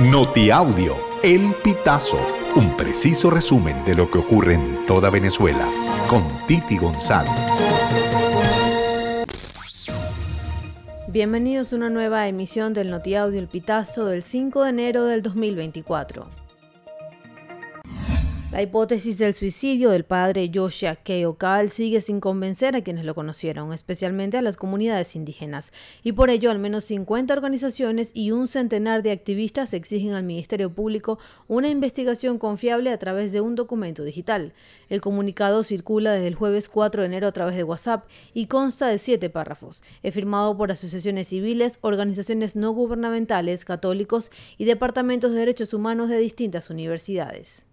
Notiaudio, El Pitazo, un preciso resumen de lo que ocurre en toda Venezuela, con Titi González. Bienvenidos a una nueva emisión del Notiaudio El Pitazo del 5 de enero del 2024. La hipótesis del suicidio del padre Joshua Keokal sigue sin convencer a quienes lo conocieron, especialmente a las comunidades indígenas, y por ello al menos 50 organizaciones y un centenar de activistas exigen al Ministerio Público una investigación confiable a través de un documento digital. El comunicado circula desde el jueves 4 de enero a través de WhatsApp y consta de siete párrafos. Es firmado por asociaciones civiles, organizaciones no gubernamentales, católicos y departamentos de derechos humanos de distintas universidades.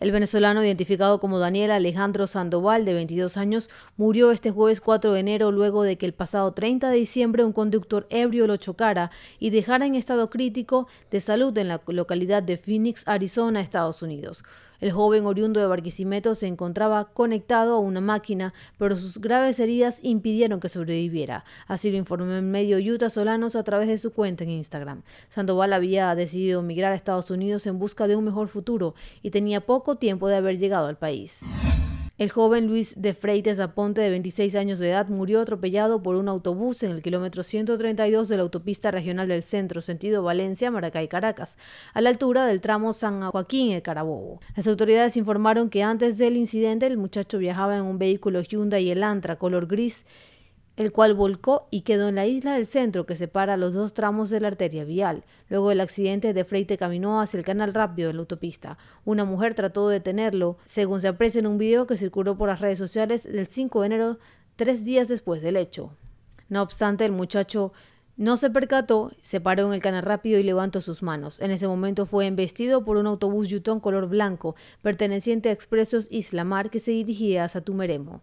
El venezolano identificado como Daniel Alejandro Sandoval, de 22 años, murió este jueves 4 de enero luego de que el pasado 30 de diciembre un conductor ebrio lo chocara y dejara en estado crítico de salud en la localidad de Phoenix, Arizona, Estados Unidos. El joven oriundo de Barquisimeto se encontraba conectado a una máquina, pero sus graves heridas impidieron que sobreviviera. Así lo informó en medio Utah Solanos a través de su cuenta en Instagram. Sandoval había decidido migrar a Estados Unidos en busca de un mejor futuro y tenía poco tiempo de haber llegado al país. El joven Luis de Freites Aponte, de 26 años de edad, murió atropellado por un autobús en el kilómetro 132 de la autopista regional del centro, sentido Valencia, Maracay, Caracas, a la altura del tramo San Joaquín, el Carabobo. Las autoridades informaron que antes del incidente el muchacho viajaba en un vehículo Hyundai Elantra color gris el cual volcó y quedó en la isla del centro que separa los dos tramos de la arteria vial. Luego del accidente, de Freite caminó hacia el canal rápido de la autopista. Una mujer trató de detenerlo, según se aprecia en un video que circuló por las redes sociales del 5 de enero, tres días después del hecho. No obstante, el muchacho no se percató, se paró en el canal rápido y levantó sus manos. En ese momento fue embestido por un autobús Yutón color blanco, perteneciente a Expresos Islamar, que se dirigía a Satumeremo.